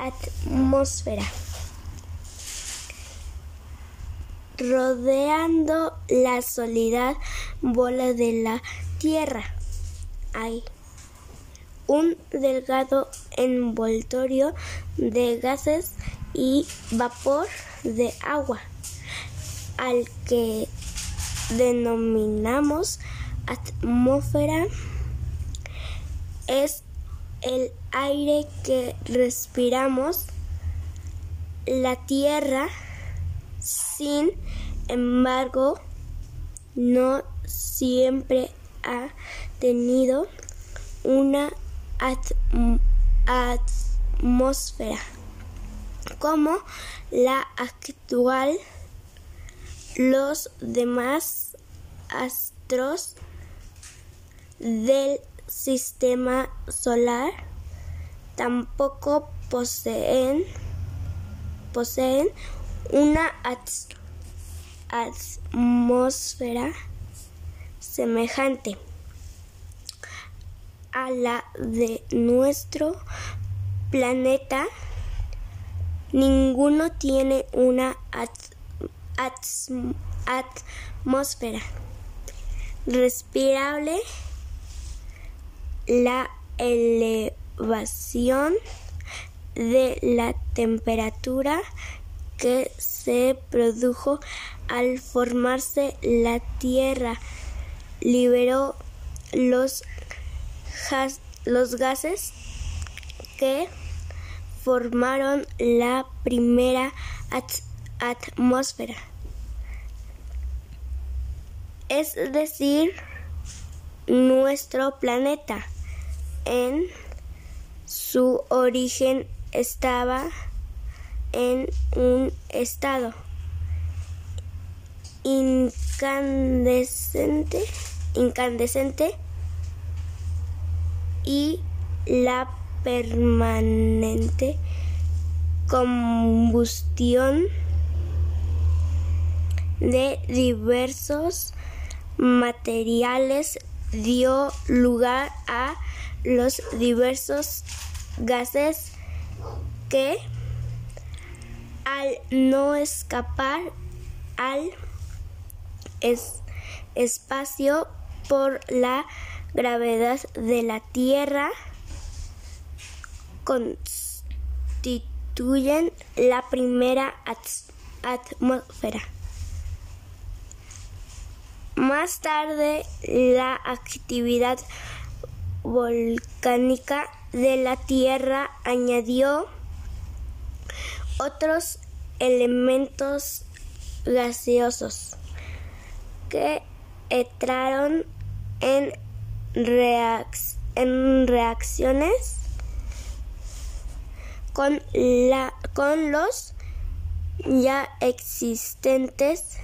atmósfera. Rodeando la sólida bola de la Tierra hay un delgado envoltorio de gases y vapor de agua, al que denominamos atmósfera. Es el aire que respiramos. La Tierra, sin embargo, no siempre ha tenido una atmósfera como la actual. Los demás astros del sistema solar tampoco poseen, poseen una atmósfera semejante a la de nuestro planeta. Ninguno tiene una atmósfera respirable. La elevación de la temperatura que se produjo al formarse la Tierra liberó los los gases que formaron la primera atmósfera. Es decir, nuestro planeta en su origen estaba en un estado incandescente, incandescente y la permanente combustión de diversos materiales dio lugar a los diversos gases que al no escapar al espacio por la gravedad de la Tierra constituyen la primera atmósfera. Más tarde, la actividad volcánica de la Tierra añadió otros elementos gaseosos que entraron en en reacciones con, la, con los ya existentes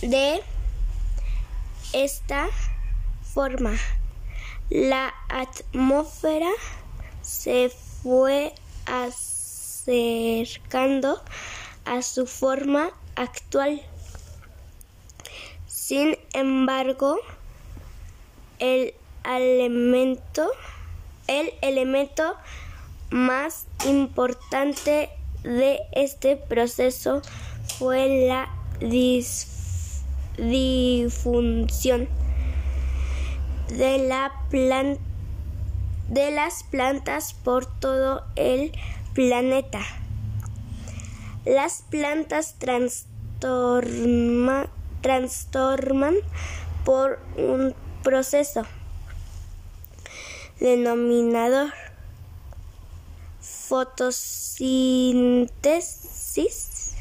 de esta forma. La atmósfera se fue acercando a su forma actual. Sin embargo, el elemento, el elemento más importante de este proceso fue la difusión de, la de las plantas por todo el planeta. Las plantas transforman por un proceso denominado fotosíntesis.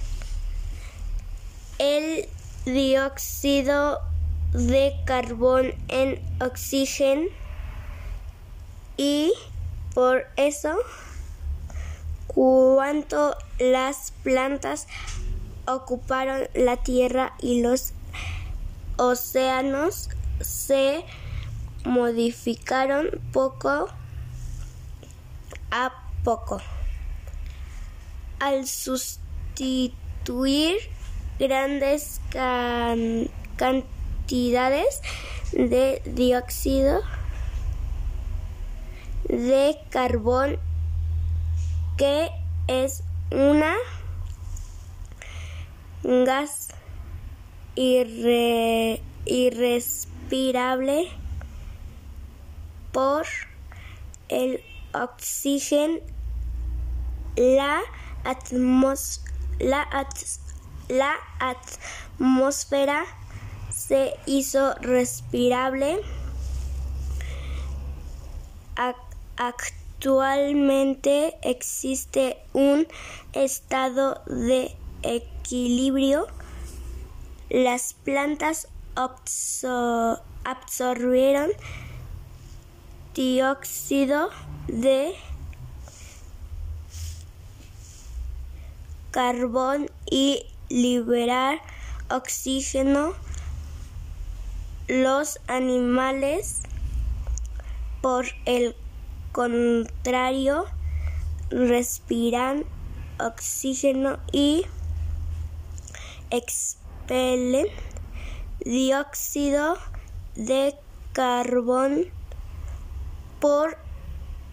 El dióxido de carbón en oxígeno y por eso cuanto las plantas ocuparon la tierra y los océanos se modificaron poco a poco. Al sustituir grandes cantidades de dióxido de carbón que es una gas irrespirable por el oxígeno, la, la atmósfera se hizo respirable. Actualmente existe un estado de equilibrio. Las plantas absorbieron dióxido de carbón y liberar oxígeno. Los animales, por el contrario, respiran oxígeno y expelen dióxido de carbón. Por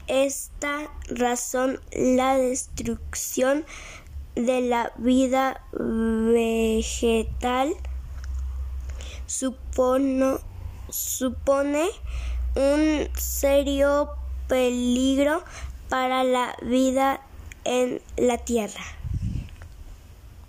esta razón, la destrucción de la vida vegetal supone un serio peligro para la vida en la tierra.